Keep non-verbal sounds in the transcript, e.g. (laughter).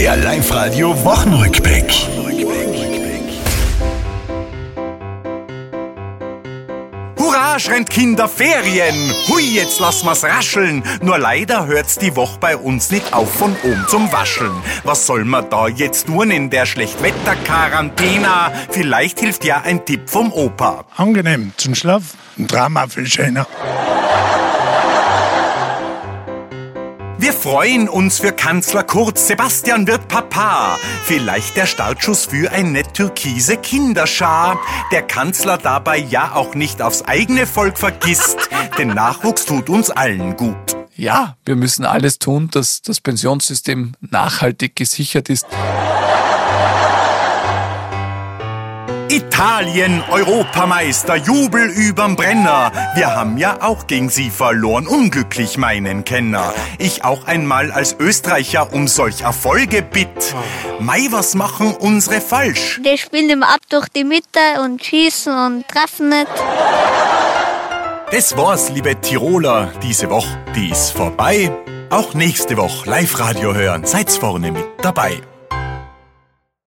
Der Live-Radio Wochenrückblick. Hurra, schrennt Kinder Ferien! Hui, jetzt lass mal's rascheln! Nur leider hört's die Woche bei uns nicht auf von oben zum Wascheln. Was soll man da jetzt tun in der Schlechtwetter-Quarantäne? Vielleicht hilft ja ein Tipp vom Opa. angenehm zum Schlaf. Ein Drama viel schöner. Wir freuen uns für Kanzler Kurz, Sebastian wird Papa. Vielleicht der Startschuss für ein nett türkise Kinderschar. Der Kanzler dabei ja auch nicht aufs eigene Volk vergisst, (laughs) denn Nachwuchs tut uns allen gut. Ja, wir müssen alles tun, dass das Pensionssystem nachhaltig gesichert ist. Italien, Europameister, Jubel überm Brenner. Wir haben ja auch gegen sie verloren, unglücklich meinen Kenner. Ich auch einmal als Österreicher um solch Erfolge bitt. Mei, was machen unsere falsch? Die spielen immer ab durch die Mitte und schießen und treffen nicht. Das war's, liebe Tiroler, diese Woche, die ist vorbei. Auch nächste Woche Live-Radio hören, seid's vorne mit dabei.